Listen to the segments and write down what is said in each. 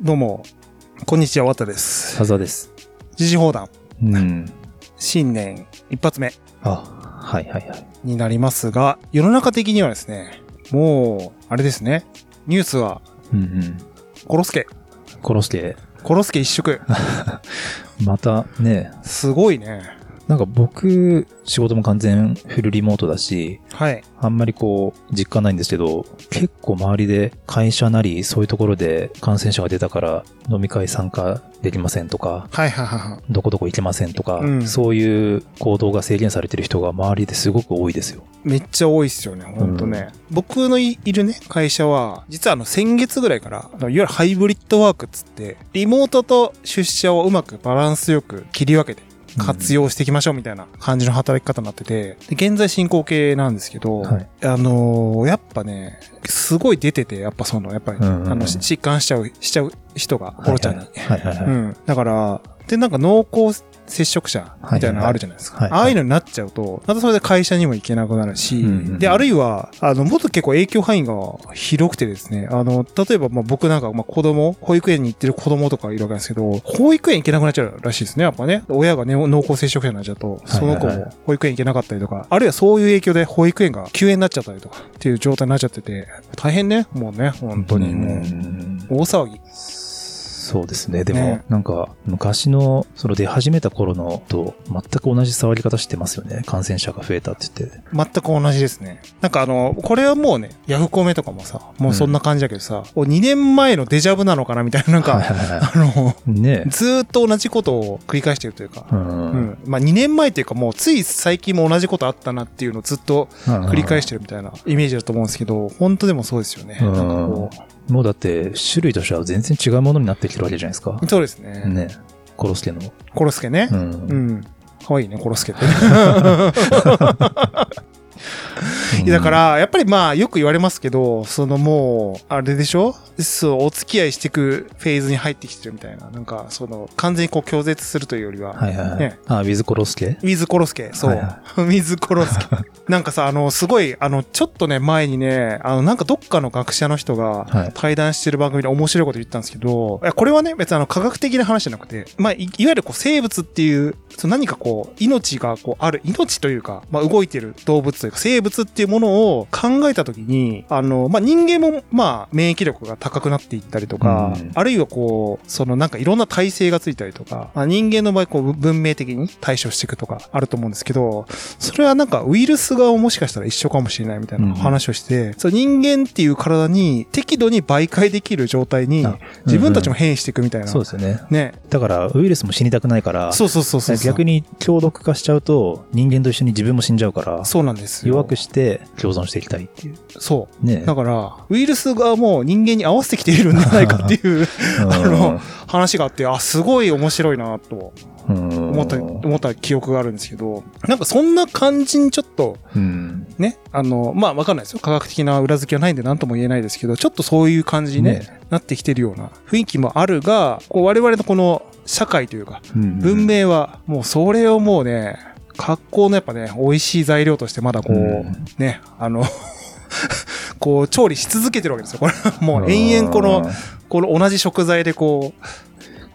どうも、こんにちは、わたです。さざです。時事放談、うん。新年一発目あ、はいはいはい。になりますが、世の中的にはですね、もう、あれですね、ニュースは、うんうん。コロスケ、殺して、コロスケ一色。またね、すごいね。なんか僕、仕事も完全フルリモートだし、はい。あんまりこう、実感ないんですけど、結構周りで会社なり、そういうところで感染者が出たから、飲み会参加できませんとか、はいはいはいはい。どこどこ行けませんとか、うんそういう行動が制限されてる人が周りですごく多いですよ。めっちゃ多いっすよね、ほんとね。僕のいいるね、会社は、実はあの先月ぐらいから、いわゆるハイブリッドワークっつって、リモートと出社をうまくバランスよく切り分けて、活用していきましょうみたいな感じの働き方になってて、で現在進行形なんですけど、はいあのーやっぱね、すごい出てて、やっぱその、やっぱり、あの、し疾患しちゃう、しちゃう人が、コロちゃんに。はいはいはい。うん。だから、で、なんか濃厚接触者みたいなのあるじゃないですか。ああいうのになっちゃうと、またそれで会社にも行けなくなるし、うん。うん。うんで、あるいは、あの、もっと結構影響範囲が広くてですね、あの、例えば、まあ僕なんか、まあ子供、保育園に行ってる子供とかいるわけですけど、保育園行けなくなっちゃうらしいですね、やっぱね。親がね、濃厚接触者になっちゃうと、その子も保育園行けなかったりとか、あるいはそういう影響で保育園が休園になっちゃったりとか、っていう状態になっちゃってて、大変ね、もうね、本当にもう、ん。大騒ぎ。そうですね。でも、ねなんか、昔の、その出始めた頃のと、全く同じ触り方してますよね。感染者が増えたって言って。全く同じですね。なんかあの、これはもうね、ヤフコメとかもさ、もうそんな感じだけどさ、お2年前のデジャブなのかなみたいな、なんか、はいはいはいあの、ねずーっと同じことを繰り返してるというか、う。うんん。まあ2年前っていうかもうつい最近も同じことあったなっていうのをずっと繰り返してるみたいなイメージだと思うんですけど、本当でもそうですよね。うんなんかこもうだって、種類としては全然違うものになってきてるわけじゃないですか。う、そうですね。ね。コロスケの。コロスケねう。。うんん。かわいいね、コロスケって。だか、ら、やっぱりまあ、よく言われますけど、そのもう、あれでしょ？そう、お付き合いしていくフェーズに入ってきてるみたいな。なんか、その、完全にこう拒絶するというよりは、はいはいはい。ねあ、ウィズコロスケウィズコロスケ、そう。はいはウィズコロスケ。なんかさ、あの、すごい、あの、ちょっとね、前にね、あの、なんかどっかの学者の人はいが対談してる番組で面白いこと言ったんですけど、いやこれはね、別にあの、科学的な話じゃなくて、まあ、いいわゆるこう、生物っていう、その何かこう、命がこう、ある、命というか、まあ、動いてる動物というか、生物っていうものを考えたときに、あの、まあ、人間も、まあ、免疫力が高くなっていったりとか、うんあるいはこう、そのなんかいろんな体制がついたりとか、まあ、人間の場合、こう、文明的に対処していくとか、あると思うんですけど、それはなんかウイルス側ももしかしたら一緒かもしれないみたいな話をして、そう人間っていう体に適度に媒介できる状態にあ自分たちもうん変異していくみたいな。そうですよね。ね。だから、ウイルスも死にたくないから、そうそうそうそう。逆に強毒化しちゃうと、人間と一緒に自分も死んじゃうから、そうなんですよ。弱くして共存していきたいっていう。そう。ねだから、ウイルス側も人間に合わせてきているんじゃないかっていうあの話があって、あ、すごい面白いなとうん、思った、思った記憶があるんですけど、なんかそんな感じにちょっと、うん。ね、あの、まあ、わかんないですよ。科学的な裏付けはないんで何とも言えないですけど、ちょっとそういう感じに、ねねなってきてるような雰囲気もあるが、こう我々のこの社会というか、うん文明はもうそれをもうね、格好のやっぱね、美味しい材料としてまだこう、うんね、あの、こう調理し続けてるわけですよ。これはもう延々この、この同じ食材でこう、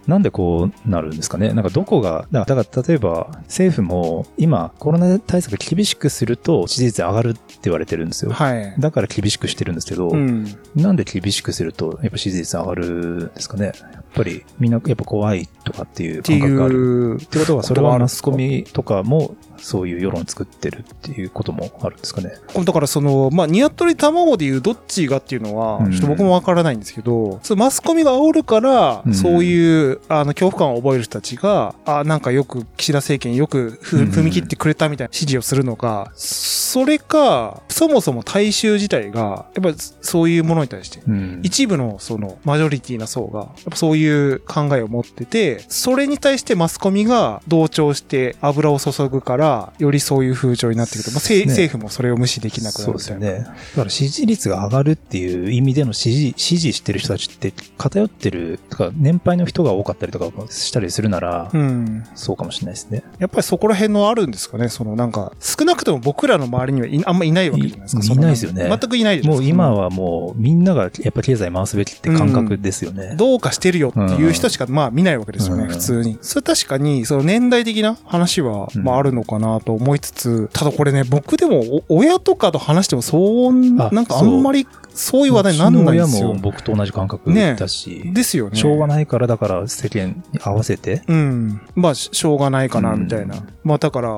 なんでこうなるんですかねなんかどこが、だから例えば政府も今コロナ対策厳しくすると支持率上がるって言われてるんですよ。はい。だから厳しくしてるんですけど、うん。なんで厳しくするとやっぱ支持率上がるんですかねやっぱりみんなやっぱ怖いとかっていうって感覚がある。いうってことはそれはマスコミとかもそういう世論を作ってるっていうこともあるんですかね。だからその、まあ、ニワトリ卵でいうどっちがっていうのは、うん。ちょっと僕もわからないんですけど、そのマスコミが煽るから、うん。そういう、あの、恐怖感を覚える人たちが、あ、なんかよく、岸田政権よく踏み切ってくれたみたいな指示をするのか、それか、そもそも大衆自体が、やっぱりそういうものに対して、うん。一部のそのマジョリティな層が、やっぱそういう考えを持ってて、それに対してマスコミが同調して油を注ぐから、が、よりそういう風潮になってくると、まあ、政ね政府もそれを無視できなくなそうですよるみたいな。ね。だから支持率が上がるっていう意味での支持、支持してる人たちって偏ってる、とか年配の人が多かったりとかもしたりするなら、うん。そうかもしれないですね。やっぱりそこら辺のあるんですかね。そのなんか、少なくとも僕らの周りにはいあんまいないわけじゃないですか。いないですよね全くいないですか。もう今はもうみんながやっぱ経済回すべきって感覚ですよね。どうかしてるよっていう人しか、まあ見ないわけですよね、うん普通に。それ確かに、その年代的な話は、うんまああるのかなと思いつつ、ただこれね、僕でもお親とかと話しても、そう、あなんかあんまりそういう話題になんないんですよ親も。僕と同じ感覚だし、ですよね。しょうがないからだから世間に合わせて、うん。まあ、ししょうがないかな、うんみたいな。まあ、だから、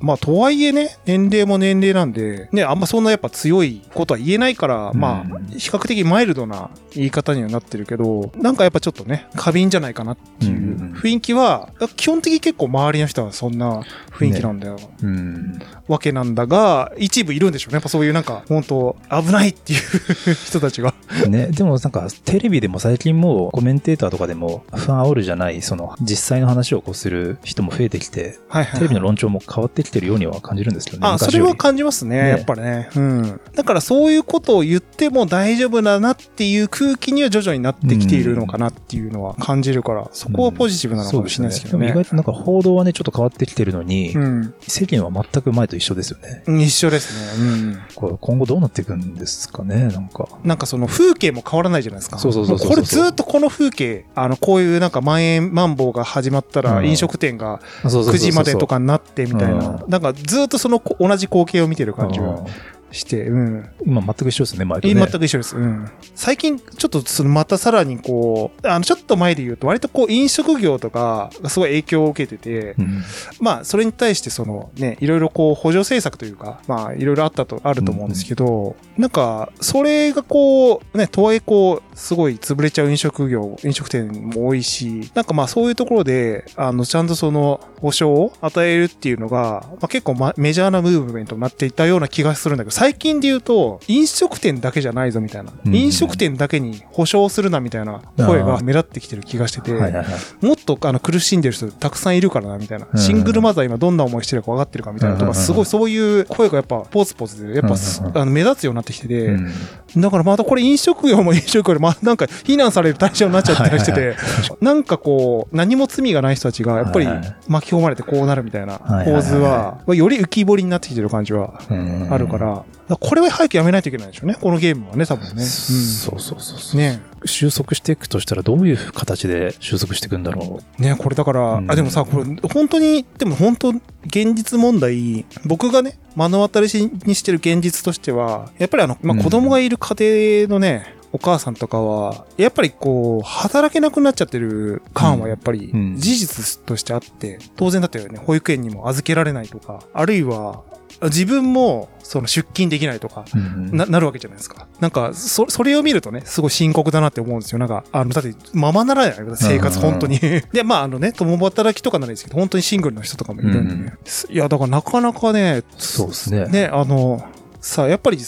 まあ、とはいえね、年齢も年齢なんで、ね、あんまそんなやっぱ強いことは言えないから、まあうん、比較的マイルドな言い方にはなってるけど、なんかやっぱちょっとね、過敏じゃないかなっていううん雰囲気は、基本的に結構周りの人はそんな雰囲気なんだよ。うん、わけなんだが、一部いるんでしょうね。やっぱそういうなんか、本当危ないっていう 人たちが。ね、でもなんかテレビでも最近もうコメンテーターとかでも不安煽るじゃない、その実際の話をこうする人も増えてきて、はいはい、テレビの論調も変わってきてるようには感じるんですけどね。あ、それは感じますね。ねやっぱりね。うん。だからそういうことを言っても大丈夫だなっていう空気には徐々になってきているのかなっていうのは感じるから、そこはポジティブなのかもしれないですけどね。ねでも意外となんか報道はね、ちょっと変わってきてるのに、うん。世間は全く前と一緒ですよね。うん一緒ですね。これ今後どうなっていくんですかね、なんか。うん。なんかその風景も変わらないじゃないですか。そうそうそうこれずっとこの風景、あの、こういうなんかまん延マンボウが始まったらうん飲食店が9 9時までとかになってみたいなう。なんかずっとそのこ同じ光景を見てる感じがうんして、うん。今全く一緒ですね、前とね。全く一緒です。うん。最近、ちょっとそのまたさらにこう、あの、ちょっと前で言うと、割とこう、飲食業とかがすごい影響を受けてて、うんまあ、それに対してそのね、いろいろこう、補助政策というか、まあ、いろいろあったと、あると思うんですけど、なんか、それがこう、ね、とはいえこう、すごい潰れちゃう飲食業、飲食店も多いし、なんかまあ、そういうところで、あの、ちゃんとその、保証を与えるっていうのが、まあ、結構、ま、メジャーなムーブメントになっていたような気がするんだけど、最近で言うと、飲食店だけじゃないぞみたいな、うん。飲食店だけに保証するなみたいな声が目立ってきてる気がしてて、はいはいはい。もっとあの苦しんでる人たくさんいるからなみたいな、うん。シングルマザー今どんな思いしてるか分かってるかみたいなとか、うんすごいそういう声がやっぱポツポツで、やっぱあの目立つようになってきてて、うん。だからまたこれ飲食業も飲食業でまあなんか非難される対象になっちゃったりしてはいはいて、なんかこう、何も罪がない人たちがやっぱり巻き込まれてこうなるみたいな構図は、より浮き彫りになってきてる感じはうん。あるからこれは早くやめないといけないでしょうね、このゲームはね、多分ね。うん。そうそうそうそう。ね。収束していくとしたらどういう形で収束していくんだろねこれだから、うん。あ、でもさ、これ、本当に、でも本当、現実問題、僕がね、目の当たりにしてる現実としては、やっぱりあの、まあ、うん。子供がいる家庭のね、お母さんとかは、やっぱりこう、働けなくなっちゃってる感はやっぱりうん。事実としてあって、当然だったよね、保育園にも預けられないとか、あるいは、自分も、その出勤できないとか、な、なるわけじゃないですか。なんか、そ、それを見るとね、すごい深刻だなって思うんですよ。なんか、あの、だって、ままならない生活、本当に。で、まあ、あのね、共働きとかならいいですけど、本当にシングルの人とかもいるんでね。いや、だからなかなかね、そうですね。ね、あの、さあ、やっぱり、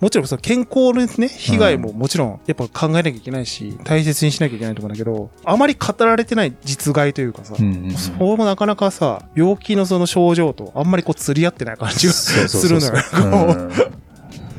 もちろんその健康のね、被害ももちろん、やっぱ考えなきゃいけないし、大切にしなきゃいけないと思うんだけど、あまり語られてない実害というかさ、うんうんうん。それもなかなかさ、病気のその症状とあんまりこう釣り合ってない感じがするのよ。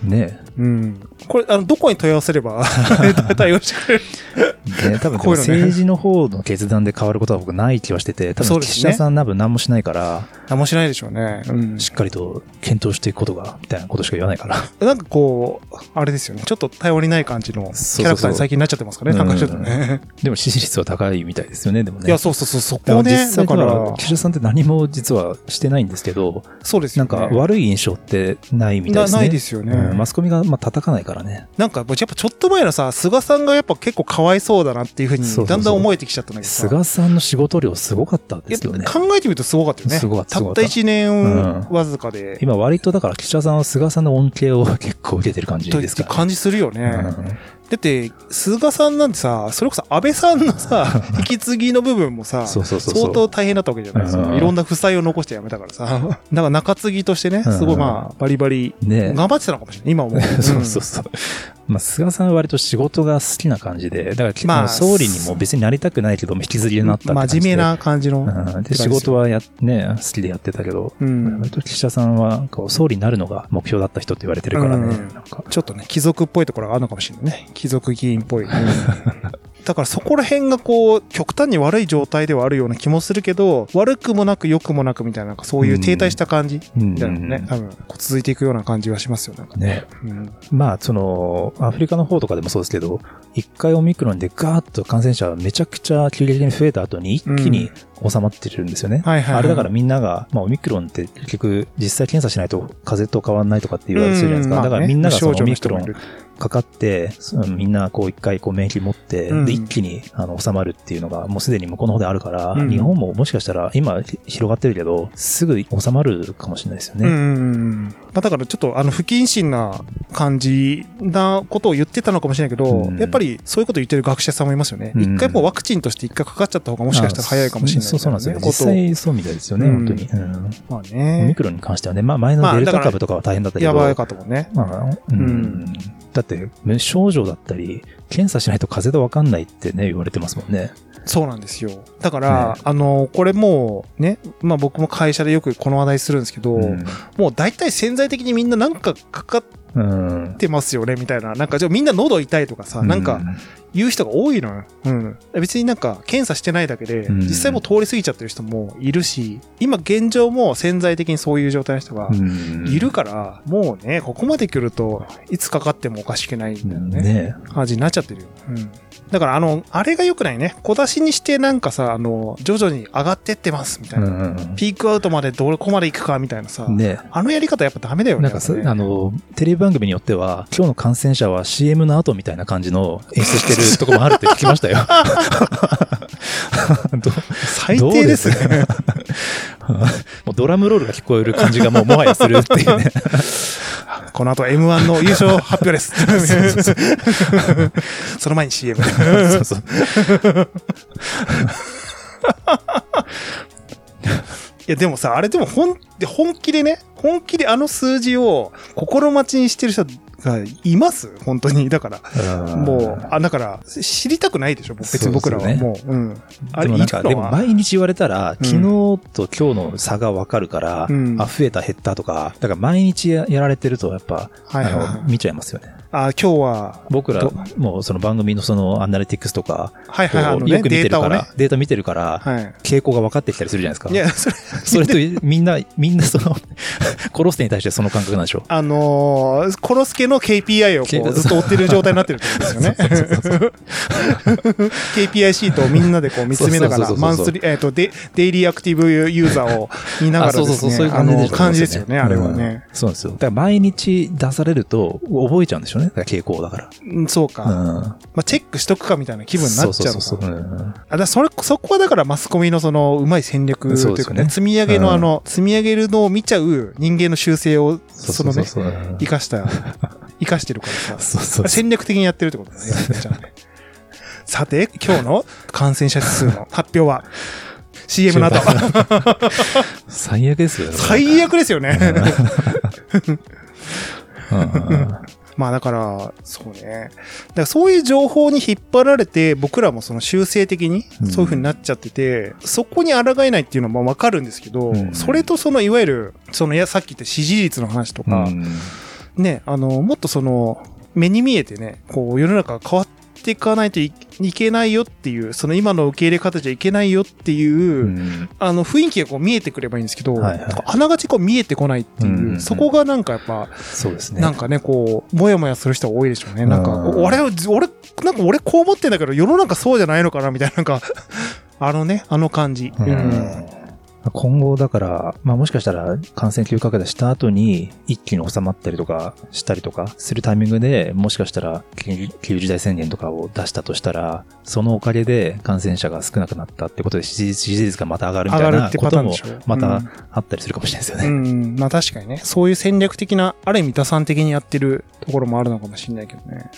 うん。ねうん。これ、あの、どこに問い合わせれば 対応してくれる？ね、多分こういうのね政治の方の決断で変わることは僕ない気はしてて、多分岸田さん多分何もしないから、何もしないでしょうね。うん。しっかりと検討していくことが、みたいなことしか言わないから。なんかこう、あれですよね。ちょっと頼りない感じのキャラクターに最近なっちゃってますかね。そうそうそうなんかちょっとね。でも支持率は高いみたいですよね、でもね。いや、そうそうそう、そこね。実際でだからは、、岸田さんって何も実はしてないんですけど、そうですよね。なんか悪い印象ってないみたいですね。なないですよねうんマスコミがまあ叩かないからね。なんか、やっぱちょっと前のさ、菅さんがやっぱ結構かわいそうだなっていうふうにだんだん思えてきちゃったんだけどさ。菅さんの仕事量すごかったですよね。考えてみるとすごかったよね。すごかったすたったごかった1年うんわずかで。今割とだから岸田さんは菅さんの恩恵を結構受けてる感じとですから、感じするよね。うんだって、菅さんなんてさ、それこそ安倍さんのさ、引き継ぎの部分もさ、相当大変だったわけじゃないですか。うんいろんな負債を残してやめたからさ。だから中継ぎとしてね、すごいまあ、バリバリ、ね頑張ってたのかもしれない。今も。そうそうそう。まあ、菅さんは割と仕事が好きな感じで、だから、まあまあ、総理にも別になりたくないけど、引きずりになった真面目な感じの。うん、で、仕事はや、ね、好きでやってたけど、うん割と岸田さんは、こう、総理になるのが目標だった人って言われてるからね、うんなんか。ちょっとね、貴族っぽいところがあるのかもしれないね。貴族議員っぽい。だからそこら辺がこう、極端に悪い状態ではあるような気もするけど、悪くもなく良くもなくみたいな、なんかそういう停滞した感じうんみたいなのね、多分こう続いていくような感じはしますよね。ね。うん。まあ、その、アフリカの方とかでもそうですけど、一回オミクロンでガーッと感染者めちゃくちゃ急激に増えた後に一気に収まってるんですよね。はいはいはいあれだからみんなが、まあ、オミクロンって結局実際検査しないと風邪と変わんないとかって言われてるじゃないですか。うんだからみんながそのまあねオミクロンかかって、みんなこう一回こう免疫持って、うん。で一気にあの収まるっていうのがもうすでに向こうの方であるから、うん。日本ももしかしたら今ひ広がってるけど、すぐ収まるかもしれないですよね。まあだからちょっとあの不謹慎な感じなことを言ってたのかもしれないけど、うんやっぱりそういうこと言ってる学者さんもいますよね。うん一回もうワクチンとして一回かかっちゃった方がもしかしたら早いかもしれない、そうそうなんですよ。実際そうみたいですよね、うん本当に。うんまあオミね。クロンに関してはね、まあ前のデルタ株とかは大変だったけど、やばいかともね。まあ、うんうんだって、無症状だったり、検査しないと風邪とわかんないってね、言われてますもんね。そうなんですよ。だから、ねあの、これもうね、まあ僕も会社でよくこの話題するんですけど、うん。もう大体潜在的にみんななんかかかっうん。てますよね、みたいな。なんか、じゃあみんな喉痛いとかさ、なんか言う人が多いのよ。うん。別になんか検査してないだけで、うん実際もう通り過ぎちゃってる人もいるし、今現状も潜在的にそういう状態の人がうん、いるから、もうね、ここまで来ると、いつかかってもおかしくないんだよね。ね感じになっちゃってるよ。うん。だからあの、あれが良くないね。小出しにしてなんかさ、あの、徐々に上がってってます、みたいな。うん。ピークアウトまでどこまで行くか、みたいなさ。ねあのやり方やっぱダメだよね。なんかねあの、テレビ番組によっては、今日の感染者は CM の後みたいな感じの演出してるとこもあるって聞きましたよ。ど最低ですね。もうドラムロールが聞こえる感じがもうもはやするっていうね。この後 M1 の優勝発表です。その前に CM。そうそう。いやでもさ、あれでも本、本気でね、本気であの数字を心待ちにしてる人がいます？本当に？だから、もう、あ、だから、知りたくないでしょ？別に僕らは。もう、うん。あれ、でもなんか、でも毎日言われたら、うん昨日と今日の差がわかるから、うんあ、増えた減ったとか、だから毎日ややられてるとやっぱ、あの見ちゃいますよね。あ、今日は、僕らど、もうその番組のそのアナリティクスとか、はいはいはい、よく見てデータをねるから、。データ見てるから、はい。傾向が分かってきたりするじゃないですか。いや、それ、それとみんな、みんなその、コロステに対してその感覚なんでしょあのー、コロスケの KPI をこけうずっと追ってる状態になってるってことですよね。KPI シートをみんなでこう見つめながら、そうそうそうそうマンスリー、えっと、デデイリーアクティブユーザーを見ながらあそうそうそう、ですね、そういう感じですよね、あれはうんね。そうなんですよ。だから毎日出されると覚えちゃうんでしょうね。だから傾向だから。うんそうか。うん。まあ、チェックしとくかみたいな気分になっちゃうのそうそうそうそう。んあだそれ、そこはだからマスコミのその、うまい戦略というかね、ね積み上げのあの、積み上げるのを見ちゃう人間の習性を、そのね、生かした、生かしてるからさ。そうそう。戦略的にやってるってことだね。さて、今日の感染者指数の 発表は、CM の後。最悪ですよね。最悪ですよね。うんうんまあだから、そうね。だからそういう情報に引っ張られて、僕らもその修正的にうん。そういう風になっちゃってて、そこに抗えないっていうのはまあわかるんですけど、うん。それとそのいわゆる、そのいやさっき言った支持率の話とか、うん。ね、あの、もっとその、目に見えてね、こう世の中が変わっていかないといいけないよっていう、その今の受け入れ方じゃいけないよっていう、うんあの雰囲気がこう見えてくればいいんですけど、はいはいあながちこう見えてこないっていう、うんうんうんそこがなんかやっぱ、そうですね。なんかね、こう、もやもやする人が多いでしょうね。なんか、うん俺、俺、なんか俺こう思ってんだけど、世の中そうじゃないのかなみたいな、なんか、あのね、あの感じ。うんうん今後だから、まあもしかしたら感染急拡大した後に一気に収まったりとかしたりとかするタイミングで、もしかしたら緊急事態宣言とかを出したとしたら、そのおかげで感染者が少なくなったってことで支持率がまた上がるみたいなことも。またうんあったりするかもしれないですようね。ん、まあ確かにね、そういう戦略的な、ある意味打算的にやってるところもあるのかもしれないけどね。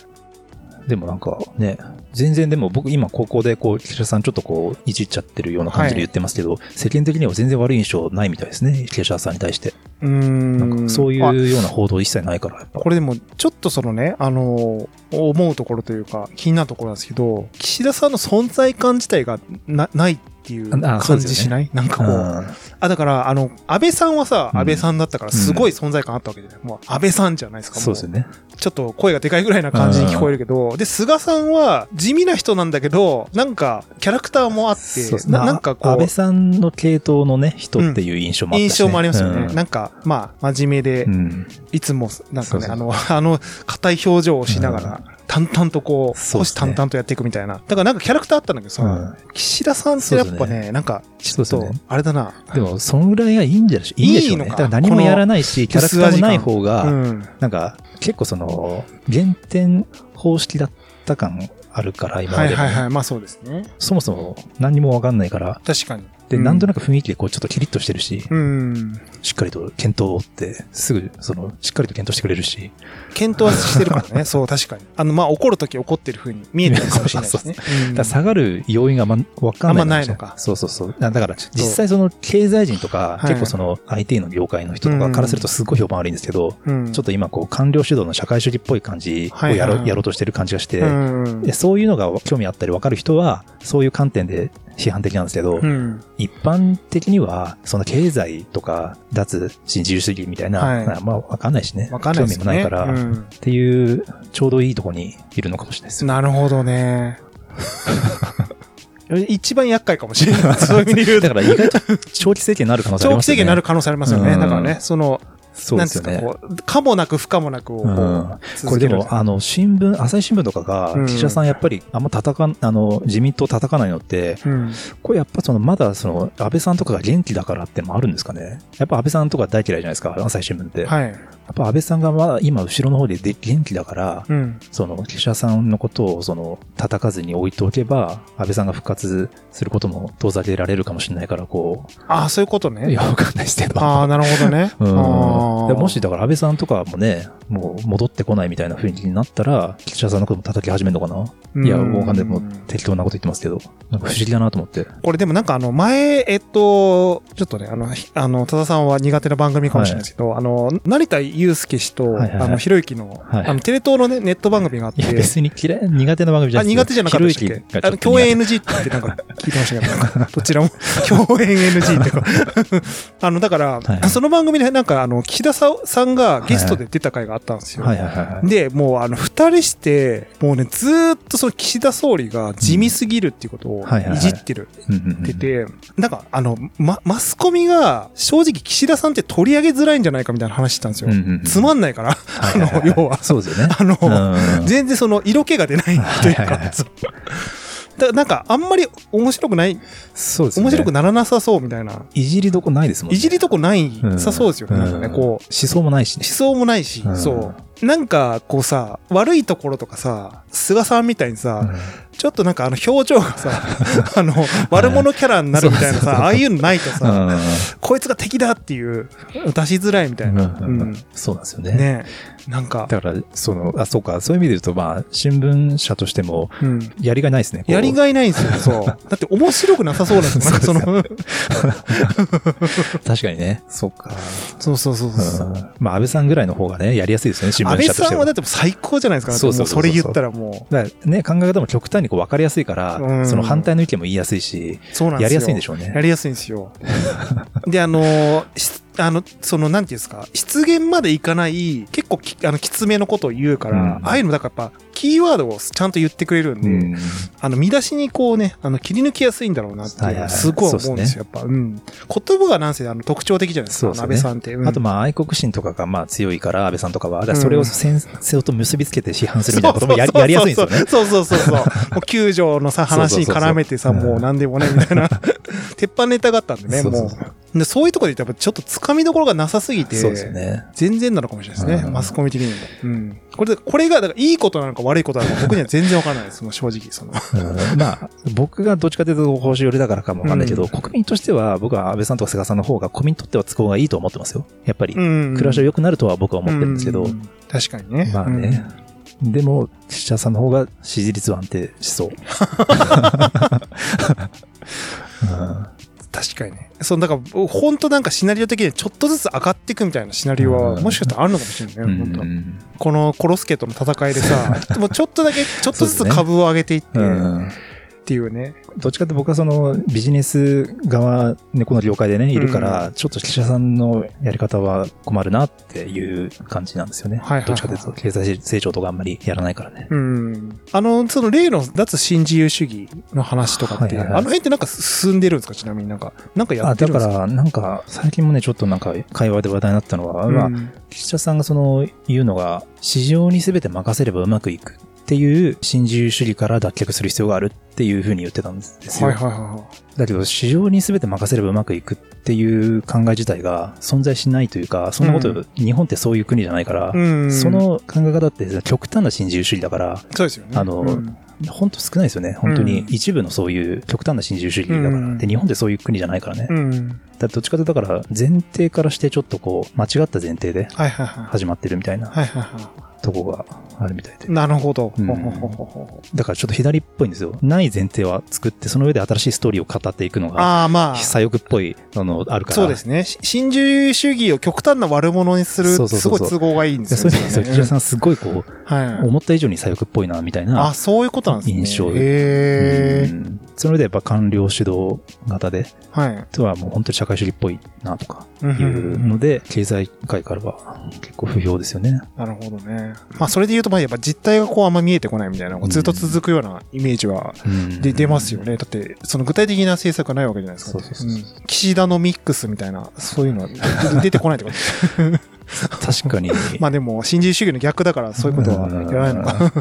でもなんかね、全然でも僕今ここでこう、岸田さんちょっとこう、いじっちゃってるような感じで言ってますけど、世間的には全然悪い印象ないみたいですね、岸田さんに対して。うーん。なんかそうあいうような報道一切ないから、やっぱ。これでも、ちょっとそのね、あの、思うところというか、気になるところなんですけど、岸田さんの存在感自体がなないっていう感じしない、なんかこう、うん。あ、だから、あの、安倍さんはさ、うん。安倍さんだったからすごい存在感あったわけじゃない、もう安倍さんじゃないですか。もそうですよね。ちょっと声がでかいぐらいな感じに聞こえるけど、で、菅さんは地味な人なんだけど、なんか、キャラクターもあって、ななんかこう安倍、さんの系統のね、人っていう印象もあったし、ね。印象もありますよね。うん。なんか、まあ、真面目でう、ん。いつも、なんかね、あの、あの、硬い表情をしながら、淡々とこう、少し淡々とやっていくみたいな。だからなんかキャラクターあったんだけどさ、うん岸田さんってやっぱね、なんか、ちょっとあれだな。でも、そのぐらいがいいんじゃないいいんでしょうね。だから何もやらないし、キャラクターもない方が、うん。なんか、結構その、原点方式だった感あるから、今までも。はいはいはい。まあそうですね。そもそも何にもわかんないから、確かに。で、うん。なんとなく雰囲気でこうちょっとキリッとしてるし、うん。しっかりと検討って、すぐ、その、しっかりと検討してくれるし、検討はしてるからね。そう、確かに。あの、まあ怒るとき怒ってる風に見えてるかも しれないですね。うん。だ下がる要因がまわかんないあんまないのか。そうそうそう。だから、実際その経済人とか、はい。結構その IT の業界の人とかからするとすごい評判悪いんですけど、うん。ちょっと今こう官僚主導の社会主義っぽい感じをやろ,、やろうとしてる感じがして、うん。でそういうのが興味あったり分かる人は、そういう観点で批判的なんですけど、うん。一般的には、その経済とか、脱新自由主義みたいな、はいまあ分かんないしね。わかんないね。興味もないから、っうんていう、ちょうどいいとこにいるのかもしれないですよ。なるほどね。一番厄介かもしれない。そういう意味で言うとだ。から意外と長期政権になる可能性ありますよね。長期政権になる可能性ありますよね。うんだからね、その、そうですよね。か、もなく不可もなくをこう、これでも、あの、新聞、朝日新聞とかがうん、岸田さんやっぱりあんま叩かん、あの、自民党叩かないのって、うん。これやっぱその、まだその、安倍さんとかが元気だからってのもあるんですかね。やっぱ安倍さんとか大嫌いじゃないですか、朝日新聞って。やはい。っぱ安倍さんがまだ今後ろの方でで元気だから、うん。その、岸田さんのことを、その、叩かずに置いておけば、安倍さんが復活することも遠ざけられるかもしれないから、こああ、そういうことう、いね。や、わかんないですけど。ああ、なるほどね。うん、もし、だから安倍さんとかもね、もう戻ってこないみたいな雰囲気になったら、岸田さんのことも叩き始めるのかな、いや、うんわかんない。もう適当なこと言ってますけど、なんか不思議だなと思って。これでもなんかあの、前、えっと、ちょっとね、あの、ひあの、多田さんは苦手な番組かもしれないですけど、あの、成田祐介氏と、はいはいはい。あの、ひろゆきの、はい。あの、テレ東のね、ネット番組があって、別に嫌い、苦手な番組じゃあ、ない苦手じゃなかったっけ？あの、共演 NG ってなんか聞いてましたけど、なんかどちらも。共演 NG ってか。あの、だから、はいその番組でなんかあの、岸田さんがゲストで出た回があったんですよ。はい。はい。はい。はい。で、もうあの、二人して、もうね、ずーっとその岸田総理が地味すぎるっていうことをはいじってる。ってて、なんかあの、ま、マスコミが正直岸田さんって取り上げづらいんじゃないかみたいな話してたんですよ。うんうんうんつまんないから、あの、要は。そうですよね。あの、うん全然その色気が出ないというかだなんかあんまり面白くない、そうですね。面白くならなさそうみたいな。いじりどこないですもんね。いじりとこないうんさそうですよね。なんかね、うんこう、思想もないしね思。想もないし、うんそう。なんか、こうさ、悪いところとかさ、菅さんみたいにさ、うんちょっとなんかあの表情がさ、あの、悪者キャラになるみたいなさ、ああいうのないとさ、うんこいつが敵だっていう、出しづらいみたいな。そうなんですよね。ねなんか、だから、その、あ、そうか、そういう意味で言うと、まあ、新聞社としても、うん。やりがいないですね。こうやりがいないんですよ、そう。だって面白くなさそうなんですよ。なんかその、確かにね。そうか。そうそうそうそう。うんまあ、安倍さんぐらいの方がね、やりやすいですよね、新聞安倍。さんはだって最高じゃないですか。そうそうそれ言ったらもだからね、考え方も極端にこう分かりやすいから、うんその反対の意見も言いやすいし、う、そうなん。やりやすいんでしょうねやりやすいんですよ。で、あのあの、その、なんていうんですか、失言までいかない、結構き、あの、きつめのことを言うから、うんああいうの、だからやっぱ、キーワードをちゃんと言ってくれるんで、うんあの、見出しにこうね、あの、切り抜きやすいんだろうなっていうすごい思うんですよ、やっぱ。うん。言葉がなんせ、あの、特徴的じゃないですか、すよね安倍さんって。うんあと、まあ、愛国心とかがまあ強いから、安倍さんとかは、だからそれを戦争と結びつけて批判するみたいなこともやりやりやすいんですよね。そうそうそうそう。もう救助のさ、話に絡めてさ、うんもう何でもね、みたいな。鉄板ネタがあったんでね、そうそうそうもう。でそういうところで言ったら、ちょっと掴みどころがなさすぎて、そうですよね。全然なのかもしれないですね、うんマスコミ的にも。うん。これで、これが、だからいいことなのか悪いことなのか、僕には全然わからないです、もう正直、その。うん。まあ、僕がどっちかというと報酬寄りだからかもわかんないけど、うん。国民としては僕は安倍さんとか菅さんの方が国民にとっては都合がいいと思ってますよ。やっぱり、うん。暮らしは良くなるとは僕は思ってるんですけど、う確かにね。まあね、でも、岸田さんの方が支持率は安定しそう。うん確かにね。そう、だから、本当なんかシナリオ的にちょっとずつ上がっていくみたたいなシナリオは、うん。もしかしたらあるのかもしれないね、本当。うん。このコロスケとの戦いでさ、もうちょっとだけ、ちょっとずつ株を上げていって、うんっていうね。どっちかって僕はそのビジネス側、ね、この業界でね、いるから、ちょっと岸田さんのやり方は困るなっていう感じなんですよね。はいはいはいどっちかというと、経済成長とかあんまりやらないからね。うん。あの、その例の脱新自由主義の話とかって、はいはいはいあの辺ってなんか進んでるんですか？ちなみになんか、なんかやあ、ってるんですか？だから、なんか、最近もね、ちょっとなんか、会話で話題になったのは、まあ、うん岸田さんがその、言うのが、市場に全て任せればうまくいくっていう新自由主義から脱却する必要があるっていうふうに言ってたんですよ。はいはいはだけど、市場に全て任せればうまくいくっていう考え自体が存在しないというか、そんなこと、うん日本ってそういう国じゃないから、い。うん。そ、の考え方って極端な新自由主義だから、そうですよね。あのうん本当少ないですよね。本当にうん一部のそういう極端な新自由主義だから。うんで、日本ってそういう国じゃないからね。うん。だってどっちかというと、だから前提からしてちょっとこう、間違った前提で。始まってるみたいなはいはいはとこがあるみたいでい。。なるほど。だからちょっと左っぽいんですよ。ない前提は作って、その上で新しいストーリーを語っていくのが、ああ、まあ。左翼っぽいののあるから。そうですね。し新自由主義を極端な悪者にする、そうそうそうそうすごい都合がいいんでですそうよね。いう意味で、岸田さんすごいこう、はい。思った以上に左翼っぽいな、みたいな。あ、そういうことなんですね。印象へえ。うんその上でやっぱ官僚主導型で、はい。とはもう本当に社会主義っぽいなとかうんいううんので、経済界からは結構不評ですよね。なるほどね。まあ、それで言うと、まあ、やっぱ実態がこうあんま見えてこないみたいな、こうずっと続くようなイメージはうんで出ますよね。だって、その具体的な政策がないわけじゃないですか。岸田のミックスみたいな、そういうのは出 出てこないってこと 確かに。まあでも、新自由主義の逆だから、そういうことはやらないのか。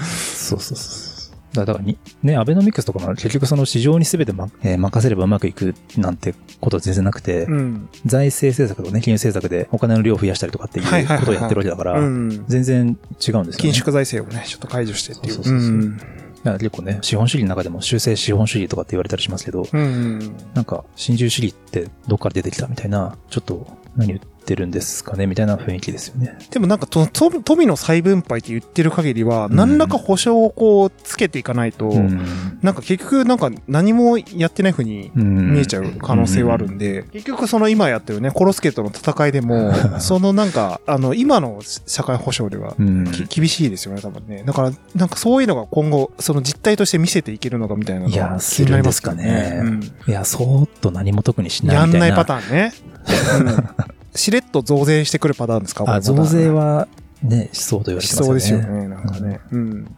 そうそうそう。だだからに、ね、アベノミクスとかも結局その市場に全て、まえー任せればうまくいくなんてことは全然なくて、うん。財政政策とね、金融政策でお金の量を増やしたりとかっていうことをやってるわけだから、うん。全然違うんですよね。緊縮財政をね、ちょっと解除してっていう。そうそうそうそううん結構ね、資本主義の中でも修正資本主義とかって言われたりしますけど、うん。なんか、新自由主義ってどっから出てきたみたいな、ちょっと何言ってるんですかねみたいな雰囲気ですよね。でもなんかと、と富の再分配って言ってる限りは、うん。何らか保証をこう、つけていかないと、うん。なんか結局なんか何もやってない風に見えちゃう可能性はあるんで、結局その今やってるね、コロスケとの戦いでも、そのなんか、あの、今の社会保障では厳しいですよね、多分ね。だから、なんかそういうのが今後、その実態として見せていけるのかみたいなのが気になりますかね。うん。いや、そーっと何も特にしないやんみたいな。ないパターンね。うんしれっと増税してくるパターンですか？あ、増税はね、しそうと言われしてそうますよね。ですよね、なんかね。うん。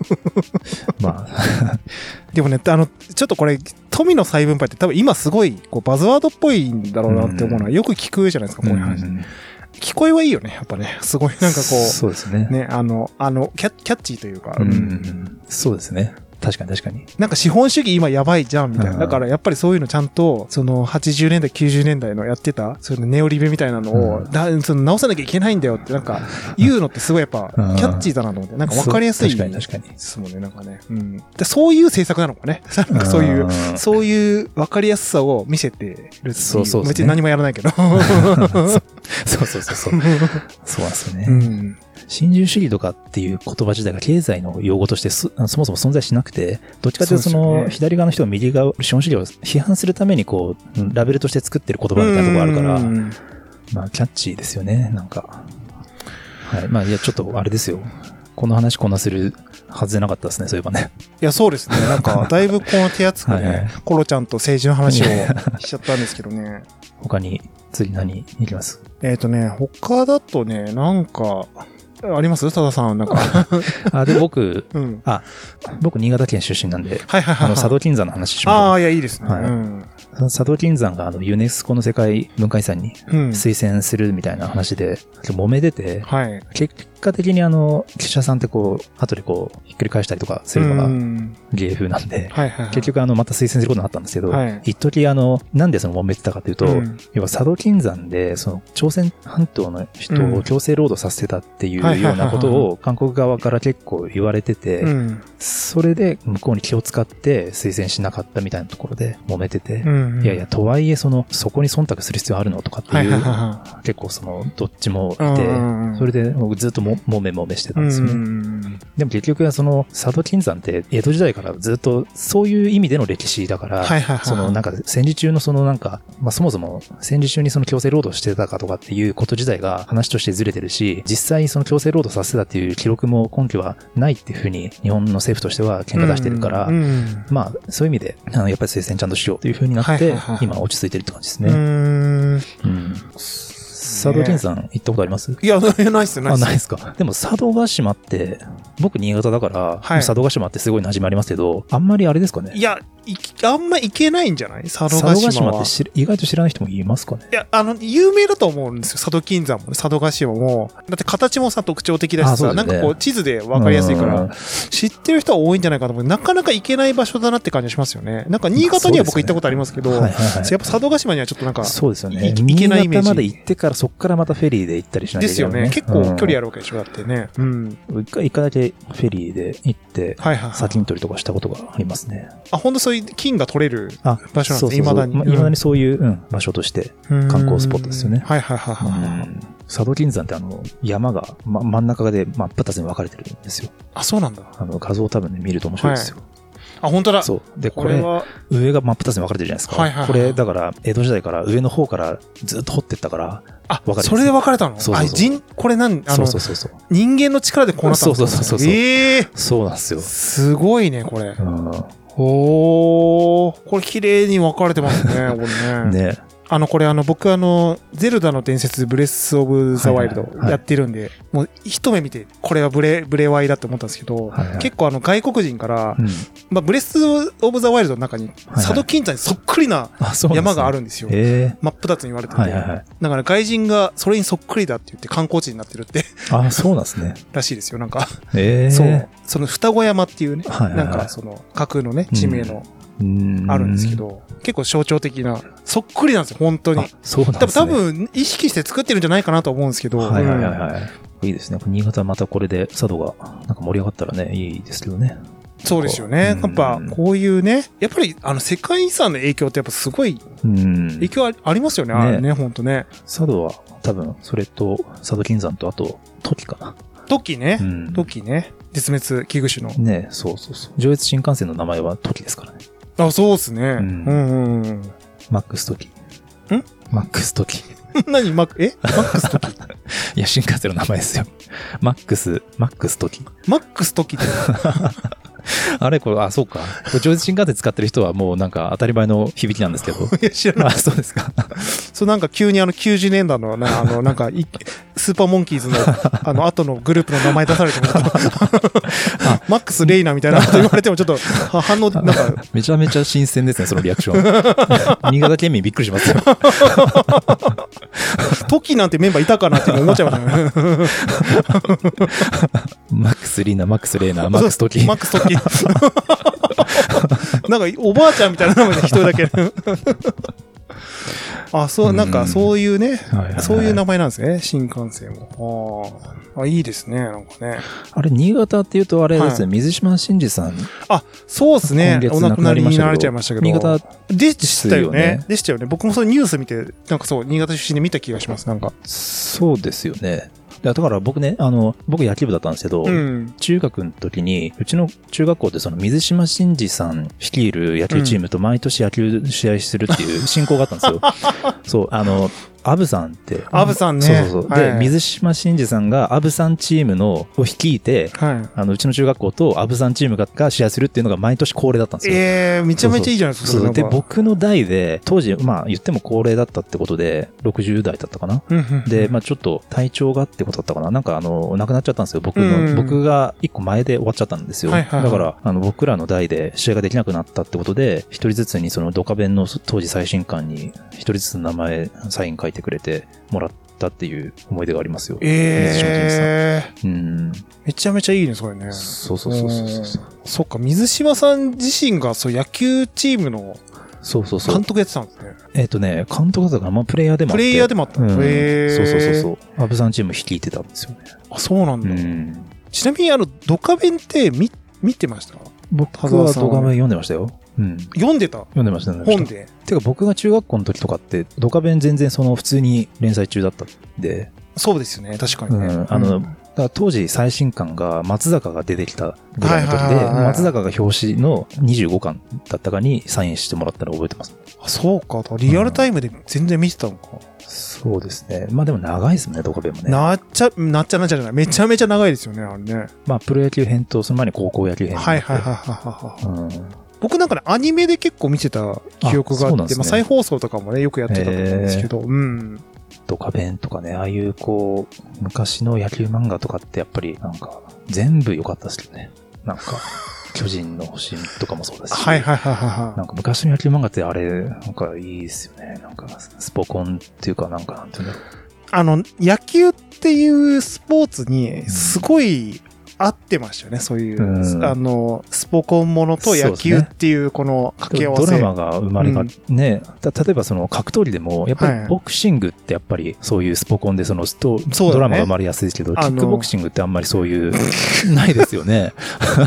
まあ、でもね、あの、ちょっとこれ、富の再分配って多分今すごい、こう、バズワードっぽいんだろうなって思うのは、よく聞くじゃないですか、こういう話。ん聞こえはいいよね、やっぱね。すごい、なんかこそうですねう、。ね、あの、あの、キャキャッチーというか、ううんん。そうですね。確かに確かに。なんか資本主義今やばいじゃん、みたいな。うんだからやっぱりそういうのちゃんと、その80年代、90年代のやってた、そのネオリベみたいなのを、うんだその直さなきゃいけないんだよって、なんか、言うのってすごいやっぱ、キうんャッチーだなと思って、なんかわかりやすい。確かに確かに。ですもんね、なんかね。うん。でそういう政策なのかね。なんかそういう、んそういう分かりやすさを見せてる。そうそうね別に何もやらないけど。そうそうそうそう。そうなんですよね。うん。新自由主義とかっていう言葉自体が経済の用語としてそそもそも存在しなくて、どっちかというとその左側の人は右側、資本主義を批判するためにこう、ラベルとして作ってる言葉みたいなところあるから、うんまあキャッチーですよね、なんか。はい。まあいや、ちょっとあれですよ。この話こんなするはずじゃなかったですね、そういえばね。いや、そうですね。なんか、だいぶこの手厚くね、コロちゃんと政治の話をしちゃったんですけどね。他に次何いきます？えっとね、他だとね、なんか、あります？多田さん、なんか。あ、で、僕、うん。あ、僕、新潟県出身なんで、はいはいはい、あの、佐はい。渡金山の話しましょうああ、いや、いいですね。はいうん。佐渡金山があのユネスコの世界文化遺産にうん。推薦するみたいな話で、揉めてて、はい。結果的にあの、記者さんってこう、後でこう、ひっくり返したりとかするのうがん。芸風なんで、はいはいはい。結局あの、また推薦することになったんですけど、はい。一時あの、なんでその揉めてたかというと、うん。要は佐渡金山で、その、朝鮮半島の人を強制労働させてたっていうようなことを韓国側から結構言われてて、うん。それで向こうに気を使って推薦しなかったみたいなところで揉めてて、うん。いやいや、とはいえ、その、そこに忖度する必要あるのとかってはいいう、はいはい。は結構その、どっちもいて、うん。それで僕ずっとも揉め揉めしてい。たんですよね。うん。でも結局はその、佐渡金山って江戸時代からずっとそういう意味での歴史だから。そのなんか戦時中のそのなんか、まあそもそも戦時中にその強制労働してたかとかっていうこと自体が話としてずれてるし、実際その強制労働させてたっていう記録も根拠はないっていうふうに日本の政府としては喧嘩出してるから、まあそういう意味で、あのやっぱり推薦ちゃんとしようというふうになって今落ち着いてるって感じですうね。ん。うん。佐渡金山行ったことあります？いや、ないっすよ、ないあ、っすよないですか。でも佐渡島って、僕新潟だから、はい佐渡島ってすごい馴染みありますけど、あんまりあれですかね？いや、いきあんま行けないんじゃない？佐渡佐渡島は。島って意外と知らない人もいますかね？いや、あの、有名だと思うんですよ。佐渡金山もね、佐渡島も。だって形もさ、特徴的だしさ、ねなんかこう、地図で分かりやすいかうんら、知ってる人は多いんじゃないかと思う。なかなか行けない場所だなって感じがしますよね。なんか、新潟には僕行ったことありますけど、やっぱ佐渡島にはちょっとなんか、そうですよね。い行けないイメージ新潟まで行ってから、そこからまたフェリーで行ったりしなきゃいけない、ですよね。結構距離ある。るわけでしょ、だってね。うん。一回、一回だけフェリーで行って、はいはいはい。砂金取りとかしたことがありますね。あ、ほんとそういう金が取れるあ、場所なんですね、そうそうそう未だに。ま未だにそういう、うん、場所として。観光スポットですよねはいはいはいはい。佐渡金山ってあの、山が、ま、真ん中で真っ二つに分かれてるんですよ。あ、そうなんだ。あの、画像多分ね、見ると面白いですよ。あ、本当だ。そう。で、これ、は、上が真っ二つに分かれてるじゃないですか。はいはいはいこれ、だから、江戸時代から上の方からずっと掘ってったから、あわかりますそれで分かれたの？そうそうそうあ、人、これなん、あそのうそうそうそう。人間の力でこうなったんですかそうそうそうそうええそうなんですよ。すごいね、これう。ん。おー、これ綺麗に分かれてますね、これね。ね。あの、これあの、僕あの、ゼルダの伝説、ブレスオブザワイルドやってるんで、もう一目見て、これはブレ、ブレワイだと思ったんですけど、はいはい結構あの、外国人からう、ん。まあ、ブレスオブザワイルドの中に、はい佐渡金山にそっくりな山がある。るんですよ。え真っ二つに言われてえて。はいはいはい。だから外人がそれにそっくりだって言って観光地になってるってあ、そうなんですね。らしいですよ。なんか、ええそう。その双子山っていうね、はいはいはいなんかその架空のね、地名のうんあるんですけ。ど、結構象徴的な、そっくりなんですよ、本当にあ。そうなん多分、ですね。多分、意識して作ってるんじゃないかなと思うんですけど、はいはいはいうんはい。いいですね。新潟またこれで佐渡がなんか盛り上がったらね、いいですけどね。そうですよね。うんやっぱ、こういうね、やっぱり、あの、世界遺産の影響ってやっぱすごいうん。影響あありますよね、あれね、本当ね。佐渡は多分、それと佐渡金山とあと、時かな。時ねう、ん。時ね、絶滅危惧種の。ねそうそうそう。上越新幹線の名前は時ですからね。あ、そうですね。うんんうんうん。マックス時。ん？マックス時。何？マック、え？マックス時？いや、新幹線の名前ですよ。マックス、マックス時。マックス時って。あれこれ、あ、そうか。上越新幹線使ってる人はもうなんか当たり前の響きなんですけど。いや、知らない。あ、そうですか。そうなんか急にあの90年代のな、あの、なんかい、スーパーモンキーズの、あの、後のグループの名前出されても、マックス・レイナみたいなこと言われてもちょっと、は反応、なんか、めちゃめちゃ新鮮ですね、そのリアクション。新潟県民びっくりしますよ。トキなんてメンバーいたかなって思っちゃいましたね。マックスリーナ、マックスレーナー、マックストキ。マックス・トキ。なんか、おばあちゃんみたいな名前で一人だけ。あ、そう、なんか、そういうね、はいはいはいそういう名前なんですね、新幹線も。ああ、いいですね、なんかね。あれ、新潟っていうとあれですね、は水島真司さん。あ、そうですねお亡くなりになられちゃいましたけど。新潟、でしたよねですよね。でしたよね。僕もそのニュース見て、なんかそう、新潟出身で見た気がします、なんか。そうですよね。だから僕ね、あの、僕野球部だったんですけど、うん。中学の時に、うちの中学校ってその水島真司さん率いる野球チームと毎年野球試合するっていう進行があったんですよ。そう、あの、アブさんって。アブさんねそうそうそう。で、はい水島真司さんがアブさんチームの、を率いて、はい。あの、うちの中学校とアブさんチームがが試合するっていうのが毎年恒例だったんですよ。ええめちゃめちゃいいじゃないですか、そうで、僕の代で、当時、まあ言っても高齢だったってことで、60代だったかな？で、まあちょっと体調がってことだったかな？なんかあの、亡くなっちゃったんですよ。僕うんの、僕が一個前で終わっちゃったんですよ。だから、あの、僕らの代で試合ができなくなったってことで、一人ずつにそのドカベンの当時最新刊に、一人ずつ名前、サイン書いてくれてもらったっていう思い出がありますよ。ええうん。めちゃめちゃいいね、それね。そうそうそうそうそう。そっか、水島さん自身がそう野球チームのそうそうそう監。督やってたんですね。えっ、とね、監督だったかな、まあ、プレイヤーでもあって。プレイヤーでもあったうん、のへーそうそうそうそう。アブさんチーム率いてたんですよね。あ、そうなんうだ。ん。ちなみにあの、ドカベンって見、見てました？僕は動画面読んでましたよ。うん。読んでた？読んでましたね。本で？てか僕が中学校の時とかって、ドカベン全然その普通に連載中だったんで、そうですよね、確かにね。うんあのうん当時最新刊が松坂が出てきたぐらいの時で、松坂が表紙の25巻だったかにサインしてもらったのを覚えてます。あそうか、リアルタイムで全然見てたのか。そうですね。まあでも長いですもんね、ドカベンもね。なっちゃ、なっちゃなっちゃじゃない。めちゃめちゃ長いですよね、あれね。まあプロ野球編とその前に高校野球編。はいはいはいはいはい。うん。僕なんかね、アニメで結構見てた記憶があって、あねまあ再放送とかもね、よくやってたと思うんですけど、うん。ドカベンとかね、ああいうこう、昔の野球漫画とかってやっぱりなんか全部良かったですけどね。なんか、巨人の星とかもそうだし。はいはいはいはいはなんか昔の野球漫画ってあれ、なんかいいですよね。なんかスポコンっていうかなんかなんていうんだろう。い。あの、野球っていうスポーツに、すごい合ってましたよね、そういう、うんあの、スポコンものと野球っていうこの掛け合わせ。ドラマが生まれが、ね、た例えばその格闘技でも、やっぱはいりボクシングってやっぱりそういうスポコンでそのスト、ドラマが生まれやすいですけど、キックボクシングってあんまりそういう、ないですよね。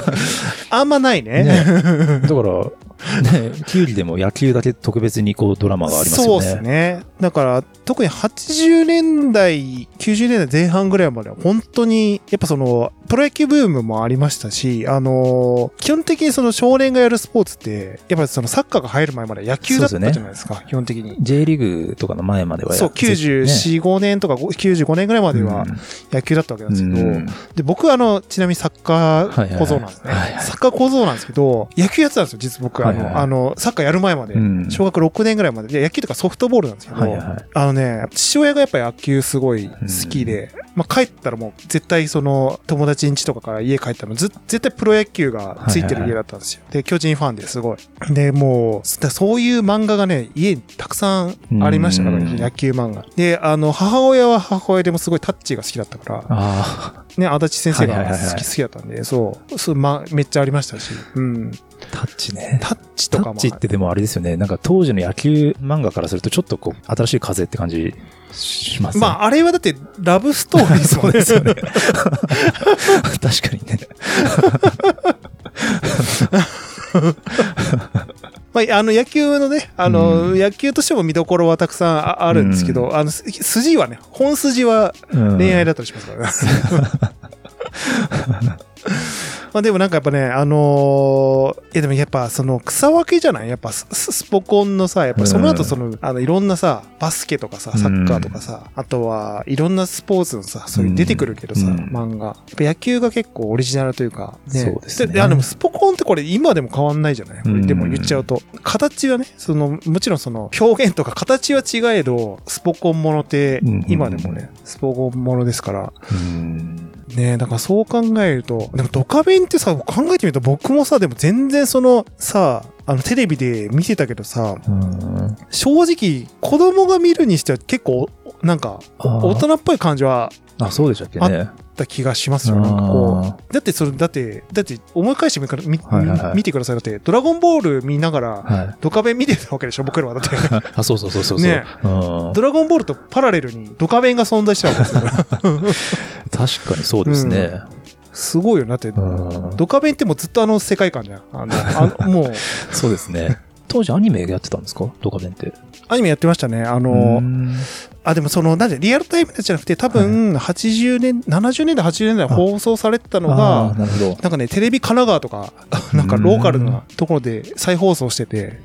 あんまないね。ね だから、ね、球技でも野球だけ特別にこうドラマがありますよね。そうですね。だから、特に80年代、90年代前半ぐらいまでは本当に、やっぱその、プロ野球ブームもありましたし、あのー基本的にその少年がやるスポーツって、やっぱりそのサッカーが入る前まで野球だったじゃないですか、基本的に。J リーグとかの前まではやそう、94、5年とか95年ぐらいまねでは野球だったわけなんですけど、うんで、僕あの、ちなみにサッカー小僧なんですねサッカー小僧なんですけど、野球やってたんですよ、実僕。はいはいはいあの、サッカーやる前まで。うん小学6年ぐらいまで。で、野球とかソフトボールなんですけど、はいはいはいあのね、父親がやっぱ野球すごい好きで、まあ帰ったらもう絶対その友達ん家とかから家帰ったらず絶対プロ野球がついてる家だったんですよ。で、巨人ファンですごい。で、もう、だそういう漫画がね、家にたくさんありましたから、うん野球漫画。で、あの、母親は母親でもすごいタッチが好きだったから、あね、足立先生が好き、好きだったんで、そう、そう、ま、めっちゃありましたし、うん。あ、タッチね。タッチとかも。タッチってでもあれですよね。なんか当時の野球漫画からするとちょっとこう、新しい風って感じしますね。まあ、あれはだって、ラブストーリーですもんね。そうですよね。確かにね。まあ、あの、野球のね、あの、うん野球としても見どころはたくさんああるんですけど、うあの、す筋はね、本筋はうん恋愛だったりしますからね。まあでもなんかやっぱね、あのーいやでもやっぱその草分けじゃない？やっぱスポコンのさ、やっぱその後その、あのいろんなさ、バスケとかさ、サッカーとかさ、あとはいろんなスポーツのさ、そういう出てくるけどさ、うん漫画。やっぱ野球が結構オリジナルというか、ね。そうですねいやでもスポコンってこれ今でも変わんないじゃない？これでも言っちゃうと。形はね、その、もちろんその表現とか形は違えど、スポコンものってうん今でもね、スポコンものですから、うん。ねえ、だからそう考えると、でもドカベンってさ、考えてみると僕もさ、でも全然そのさ、あのテレビで見てたけどさ、うん正直子供が見るにしては結構、なんか、大人っぽい感じはあ、そうでしたっけね。あった気がしますよ。なんかこう。だってそれ、だって、だって思い返してみから見,、はいはいはい見てください。だって、ドラゴンボール見ながら、はい。ドカベン見てたわけでしょ僕らはだって。あ、そうそうそうそうそう。ねうんドラゴンボールとパラレルにドカベンが存在したわけですよ。確かにそうですね。すごいよ。だって、うんドカベンってもうずっとあの世界観じゃん。あの、あのもう、そうですね。当時アニメやってたんですか？ドカベンって。アニメやってましたね。あうの、んあ、でもその、なんで、リアルタイムじゃなくて、多分、80年、70年代、80年代放送されてたのあがー、な。なんかね、テレビ神奈川とか、なんかローカルなところで再放送してて、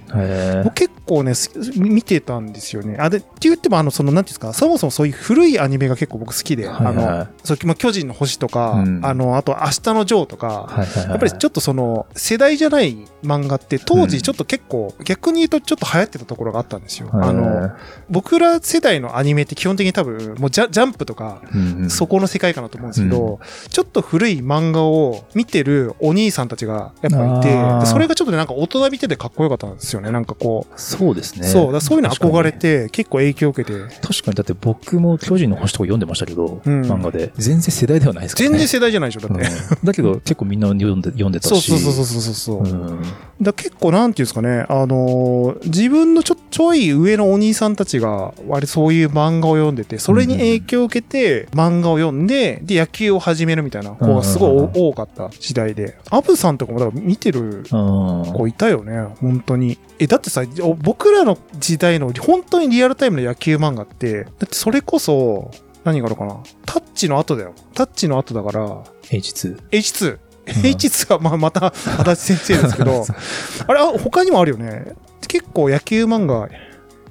結構ね、す見てたんですよね。あ、で、って言っても、あの、その、なんていうんですか、そもそもそういう古いアニメが結構僕好きで、はいはいあの、そう、まあ、巨人の星とか、うんあの、あと、明日のジョーとか、はいはいはい。やっぱりちょっとその世代じゃない漫画って当時ちょっと結構逆に言うとちょっと流行ってたところがあったんですよ。あの、僕ら世代のアニニメって基本的に多分、もうジャジャンプとか、そこの世界観だと思うんですけど、ちょっと古い漫画を見てるお兄さんたちがやっぱいてそれがちょっとねなんか大人びててかっこよかったんですよね。なんかこう、そうですね。そう、そういうの憧れて結構影響を受けて、に。確かに、だって僕も巨人の星とか読んでましたけど、うん漫画で。全然世代ではないですからね。全然世代じゃないでしょ、だって。うんだけど結構みんな読んで読んでたし。そうそうそうそうそうそう。うんだ結構なんていうんですかね、あのー自分のちょちょい上のお兄さんたちが割とそういう漫画を読んでて、それに影響を受けて漫画を読んで、で野球を始めるみたいな子がすごい多かった時代で、アブさんとかもだから見てるうん子いたよね、本当に。え、だってさ、お僕らの時代の本当にリアルタイムの野球漫画って、だってそれこそ、何があるかな？タッチの後だよ。タッチの後だから、H2。H2。うん H2 はまあまた足立先生ですけど、あれ、あ他にもあるよね。結構野球漫画、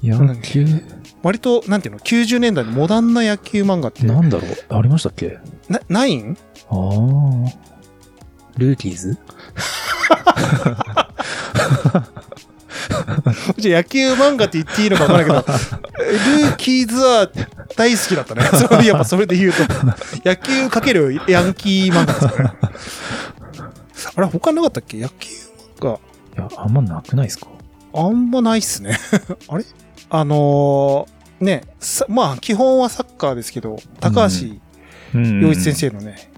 野球、割と、なんていうの、90年代のモダンな野球漫画って、な、なんだろう。ありましたっけ？ないん？ああ。ルーキーズ？じゃあ野球漫画って言っていいのか分からないけど、ルーキーズは大好きだったね。そうやっぱそれで言うと、野球かけるヤンキー漫画ですよね。あれ、他なかったっけ？野球漫いや、あんまなくないですか？画、あんまないっすね。あれ？あのーね、さまあ、基本はサッカーですけど、高橋うん洋一先生のね。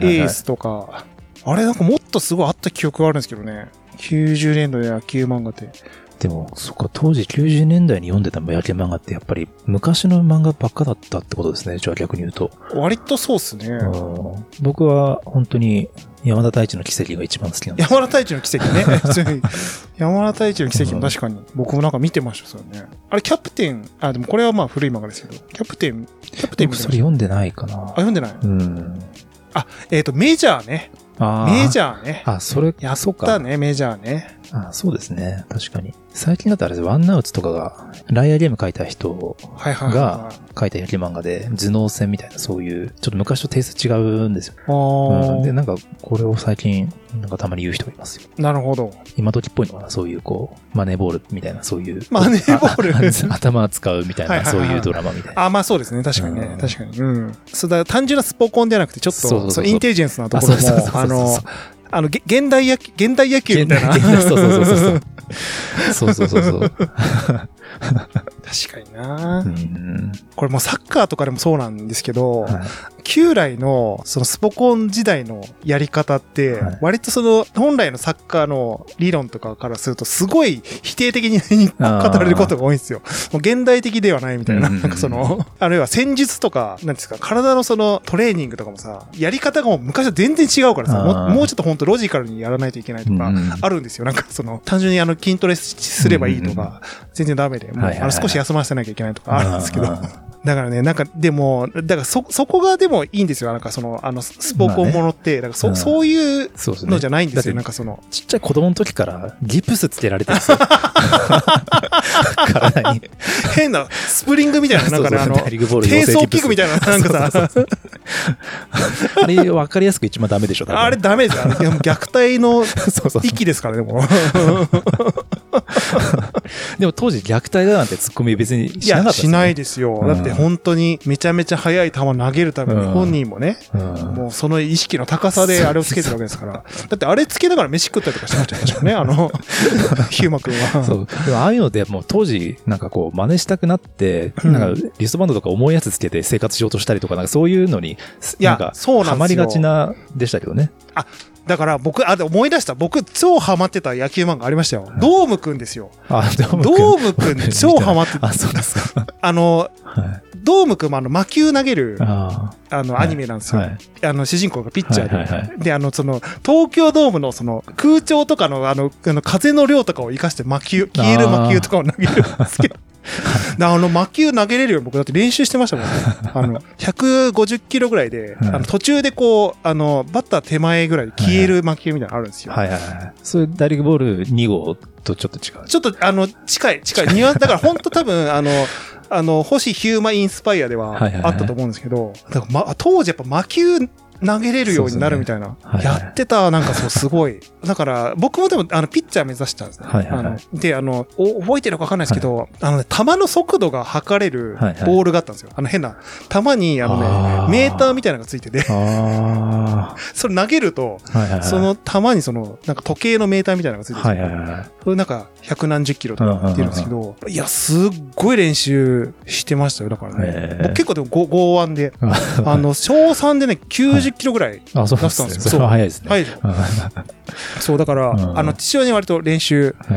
エースとか、あれなんかもっとすごいあった記憶があるんですけどね。90年代の野球漫画って。でも、そっか、当時90年代に読んでた野球漫画ってやっぱり昔の漫画ばっかだったってことですね。じゃあ逆に言うと。割とそうっすね。うん僕は本当に山田太一の奇跡が一番好きなんです。山田太一の奇跡ね。山田太一の奇跡も確かに、僕もなんか見てましたよね。あれ、キャプテン、あ、でもこれはまあ古い漫画ですけど、キャプテン、キャプテンそれ読んでないかなあ、。読んでない？うん。えっ、と、メジャーね。あメジャャーね。あ、それ、やそったね、メジャーね。あそうですね。確かに。最近だとあれですワンナウツとかが、ライアーゲーム書いた人がはい。書いた野球漫画で、頭脳戦みたいな、そういう、ちょっと昔とテイスト違うんですよ。うん、で、なんか、これを最近、なんかたまに言う人がいますよ。なるほど。今時っぽいのかな？そういう、こう、マネーボールみたいな、そういう。マネーボールあ頭使うみたいな、はいはいはいそういうドラマみたいな。あ、まあそうですね。確かにねう。ん確かに。うん。そうだ、単純なスポコンではなくて、ちょっと、そうインテリジェンスなところもあそうそうそう、そうあの、あの、げ現代野球、現代野球みたいな。そうそうそうそう。そうそうそうそう。確かにな、うん。これもうサッカーとかでもそうなんですけど、はい旧来のそのスポコン時代のやり方ってはい、割とその本来のサッカーの理論とかからするとすごい否定的に語られることが多いんですよ。もう現代的ではないみたいな。うんうんうんなんかその、あるいは戦術とか、なんですか、体のそのトレーニングとかもさ、やり方がもう昔は全然違うからさ、ももうちょっと本当ロジカルにやらないといけないとか、うんあるんですよ。なんかその、単純にあの筋トレすればいいとか、全然ダメで、もうあの少し休ませなきゃいけないとかあるんですけど、あだからね、なんか、でも、だからそ、そこがでもいいんですよ。なんかその、あの、ススポコンものって、だからそ、うんそういう。のじゃないんですよ。なんかその、ちっちゃい子供の時からギプスつけられてるんですよ。体に。変な、スプリングみたいな、なんかね、あの低層器具みたいな、なんかさ、あれ分かりやすく一番ダメでしょ、あれダメですよ。虐待の。域ですからね、もう。でも当時虐待だなんてツッコミ別にしなかったですしないでですよ。うんだって本当にめちゃめちゃ速い球投げるためにうん本人もね、うんもうその意識の高さであれをつけてるわけですから。だってあれつけながら飯食ったりとかしてましたよね、あの、ヒューマ君は。そう。でもああいうのでもう当時なんかこう真似したくなって、うんなんかリストバンドとか重いやつつけて生活しようとしたりとか、なんかそういうのに、なんかハマりがちなでしたけどね。だから僕、あ、で思い出した。僕、超ハマってた野球漫画ありましたよ。ドームくんですよ。あ、ドームドームくん超ハマってあ、そうですか。あの、はい。ドームくんもあの魔球投げる、ああの、はいアニメなんですよ。はいあの、主人公がピッチャーで。はいはいはで、あの、その、東京ドームのその、空調とかの、あの、あの風の量とかを生かして魔球、消える魔球とかを投げるんですけど。であの、魔球投げれるよ。僕だって練習してましたもんね。あの、150キロぐらいで、はいあの途中でこう、あの、バッター手前ぐらいで消える魔球みたいなのあるんですよ。はいはいはい。そういう大リーグボール2号とちょっと違う。ちょっと、あの、近い、近い。ニュアンス、だから本当多分、あの、あの、星ヒューマンインスパイアではあったと思うんですけど、当時やっぱ魔球投げれるようになるみたいな。はいはいやってた、なんかそう、すごい。だから、僕もでも、あの、ピッチャー目指したんですね。はいはいはいあので、あの、お覚えてるかわかんないですけど、あのね、球の速度が測れるはいはいボールがあったんですよ。あの、変な、球に、あのね、メーターみたいなのがついてて、あ それ投げると、あ。はいはいはい。その球にその、なんか時計のメーターみたいなのがついてて、はいはいはい。それなんか、百何十キロとか言ってるんですけど、いや、すっごい練習してましたよ、だからね。結構でも剛剛腕で、あの、小3でね、90キロぐらいあ、そう出したんですよ。それは早いですね。はい。そう、だから、うんあの、父親に割と練習、あ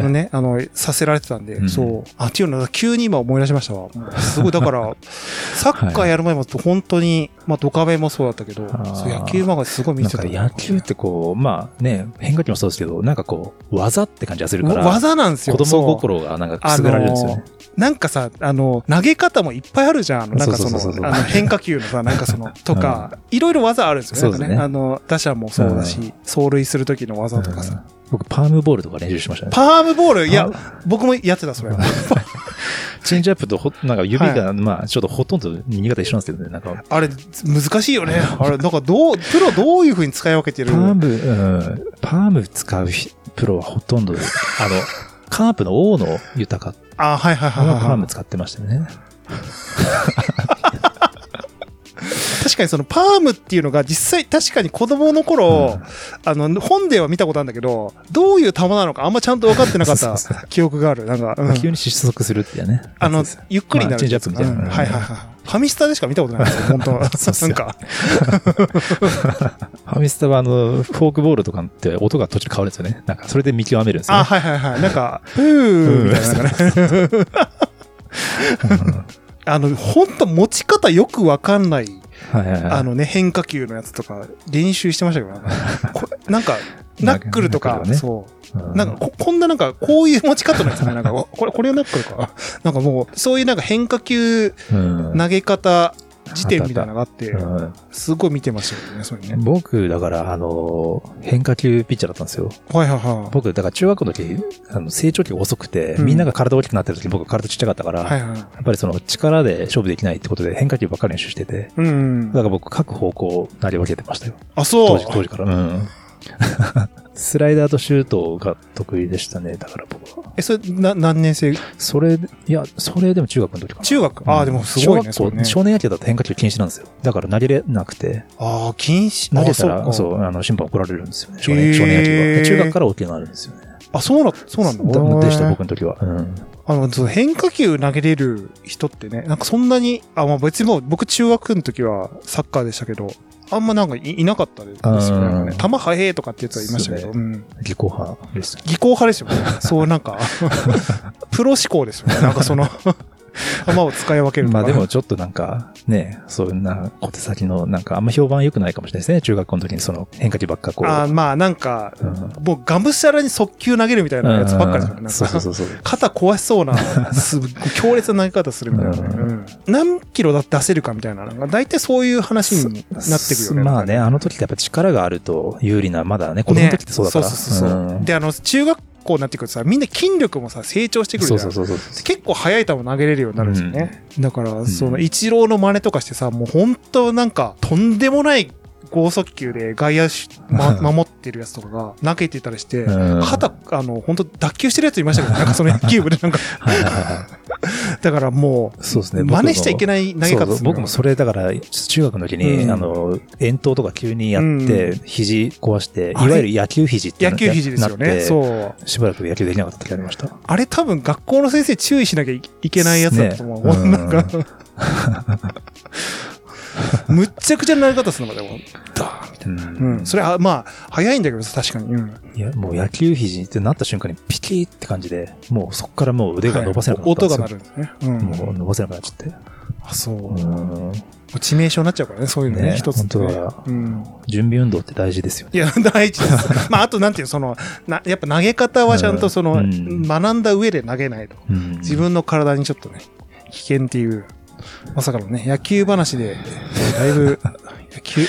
のね、あの、させられてたんで、うんそう。あ、っていうのは、急に今思い出しましたわ。すごい、だから、サッカーやる前も本当に、まあ、ドカベンもそうだったけど、野球漫画すごい見てた。野球ってこう、まあね、変化球もそうですけど、なんかこう、技って感じがするから、技なんですよ。子供心がなんかくすぐられるんですよね。なんかさ、あの、投げ方もいっぱいあるじゃん。なんかその変化球のさ、なんかその、とか、いろいろ技あるんですよね。ねあの、打者もそうだし、う走塁する時の技とかさ。僕、パームボールとか練習しましたね。パームボール、いや僕もやってた、それ。チェンジアップとほ、なんか指が、まあ、ちょっとほとんど右肩一緒なんですけどね、なんか、あれ、難しいよね。あれ、なんかどう、プロどういう風に使い分けてる？パーム、うん、パーム使うひプロはほとんど、あの、カープの大野豊かあ、はいはいはいははいはい。パーム使ってましたよね。確かにそのパームっていうのが実際確かに子供の頃、あの、本では見たことあるんだけど、どういう球なのかあんまちゃんと分かってなかった 記憶がある。なんか、うん急に失速するっていうね。あのゆっくりになる。まあチェンジアップみたいなうんはいはいはい。ファミスタでしか見たことないですよ、本当 そうっすよなんか。ファミスタはあの、フォークボールとかって音が途中で変わるんですよね。なんか、それで見極めるんですよ、ね。あ、はいはいはい。なんか、ふーみたいなね。あの、本当持ち方よくわかんない、はいはいはい。あのね、変化球のやつとか練習してましたけど、なんかナックルとかねそう。うん、なんかこ、こんななんか、こういう持ち方のやつね。なんか、おこれ、これナックルか。なんかもう、そういうなんか変化球うん、投げ方辞典みたいなのがあって、うんすごい見てましたけどね、そね。僕、だから、あの、変化球ピッチャーだったんですよ。はいはいはい。僕、だから中学校の時、あの成長期が遅くて、うんみんなが体大きくなってる時、僕体ちっちゃかったから、はいはい。やっぱりその力で勝負できないってことで変化球ばっかり練習してて、うんだ。から僕各方向投げ分けてましたよ。あ、そう当時、。当時から。うん。スライダーとシュートが得意でしたね、だから僕は。え、それ、な、何年生？それ、いや、それでも中学の時かな。中学？ああ、でもすごいね、そ小学校、れね。少年野球だと変化球禁止なんですよ。だから投げれなくて、ああ、禁止？投げたら、あそうあの、審判怒られるんですよね。少年少年野球は。で中学から OK になるんですよね。あ、そうな、そうなんだ。でした、僕の時は。うん。あの、その変化球投げれる人ってね、なんかそんなに、あ、まあ別にもう僕中学の時はサッカーでしたけど、あんまなんかいいなかったですよねね。球速えとかってやつはいましたけど、そううん。技巧派です。技巧派ですよね。そうなんか、プロ志向ですよね。なんかその、球を使い分けるとか。まあでもちょっとなんか、ね、そんな小手先の、なんかあんま評判良くないかもしれないですね。中学校の時にその変化球ばっかこう。あまあなんか、うんもうがむしゃらに速球投げるみたいなやつばっかりですかそうそうそうそう。肩壊しそうな、す強烈な投げ方するみたいなね、うんうん何キロだ出せるかみたいな、なんか大体そういう話になってくるよね。まあね、あの時ってやっぱ力があると有利な、まだね、子供の時ってそうだから。ねそうそうそうそう、んで、あの、中学校になってくるとさ、みんな筋力もさ、成長してくるじゃん。結構速い球投げれるようになるんですよね。だから、んその、一郎の真似とかしてさ、もう本当なんか、とんでもない剛速球で外野手、ま、守ってるやつとかが投げてたりして、うん肩、あの、本当脱臼してるやついましたけど、なんかその野球部でなんか。だからもう、そうですね。真似しちゃいけない投げ方僕もそれだから、中学の時に、うんあの、遠投とか急にやって、う肘壊して、いわゆる野球肘って野球肘ですよね。なってそう。しばらく野球できなかった時ありました。あれ多分学校の先生注意しなきゃいいけないやつだと思う。ねうんなんか、むっちゃくちゃな投げ方するのか、でも。ダうん。それは、まあ、早いんだけどさ、確かに。うん。いや、もう野球肘ってなった瞬間にピキーって感じで、もうそこからもう腕が伸ばせなくなったん音ですよ。が鳴るんですね。うん。もう伸ばせなくなっちゃって。あ、そう。うもん。う致命傷になっちゃうからね、そういうのね、ね一つね本当だうん。準備運動って大事ですよね。いや、大事です。まあ、あと、なんていうの、その、な、やっぱ投げ方はちゃんとその、うん学んだ上で投げないと。うん自分の体にちょっとね、危険っていう、まさかのね、野球話で、だいぶ、野球、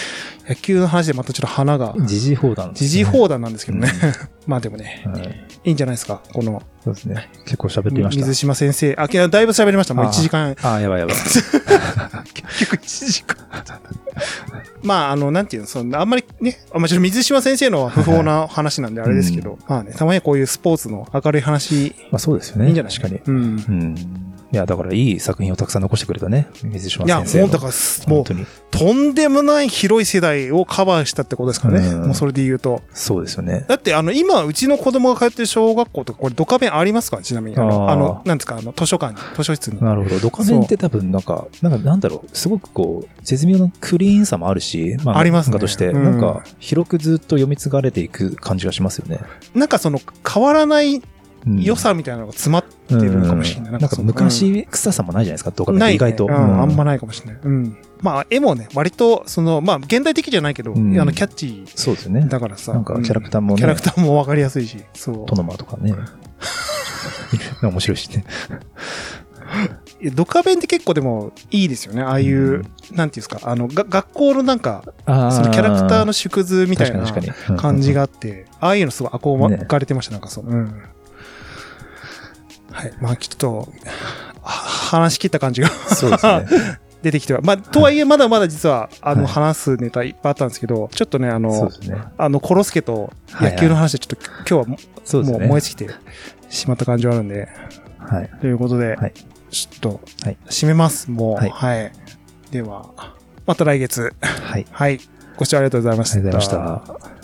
野球の話でまたちょっと花が、時事放談ですね。時事放談なんですけどね。まあでもね、はい。いいんじゃないですか、この、そうですね。結構喋ってみました。水島先生。あ、だいぶ喋りました。もう1時間。ああ、やばいやばい。結局1時間。まあ、あの、なんていうの、その、あんまりね、あまあ、ちょっと水島先生のは不法な話なんであれですけど、まあね、たまにはこういうスポーツの明るい話、まあそうですよね。いいんじゃない確かに。うん。うん。いや、だからいい作品をたくさん残してくれたね。水島いや、先生は。もうだからす、もう。とんでもない広い世代をカバーしたってことですからね。うんもうそれで言うと。そうですよね。だって、あの、今、うちの子供が通ってる小学校とか、これ、ドカベンありますか？ちなみに。あの、なんですか、あの、図書館に、図書室に。なるほど。ドカベンって多分なんか、なんかなんだろう、すごくこう、絶妙なクリーンさもあるし、まありますね漫画として、うんなんか、広くずっと読み継がれていく感じがしますよね。なんかその、変わらないうん良さみたいなのが詰まってるのかもしれない。うんなんか昔臭さもないじゃないですか、ドカベンっない、ね。て意外と。うん、あんまない。かもしれない。うん。まあ、絵もね、割と、その、まあ、現代的じゃないけど、うんあの、キャッチそうですよねー。だからさ。なんかキャラクターもねキャラクターもわかりやすいし、そうト。ノマとかね。面白いしね。ドカベンって結構でもいいですよね。ああいう、うんなんていうんですか、あの、が学校のなんか、あそのキャラクターの縮図みたいな感じがあって、ああいうのすごい憧れてました、なんかそう。うん。はい。まあ、ちょっと、は話し切った感じがそうですね。出てきては。まあ、とはいえ、まだまだ実は、あの、はい話すネタいっぱいあったんですけど、ちょっとね、あのね。あの、コロスケと野球の話でちょっと今日はももう。燃え尽きてしまった感じはあるんで、はい。ということで、はいちょっとはい、締めます、もう。はいはい。では、また来月。はい。はい。ご視聴ありがとうございました。ありがとうございました。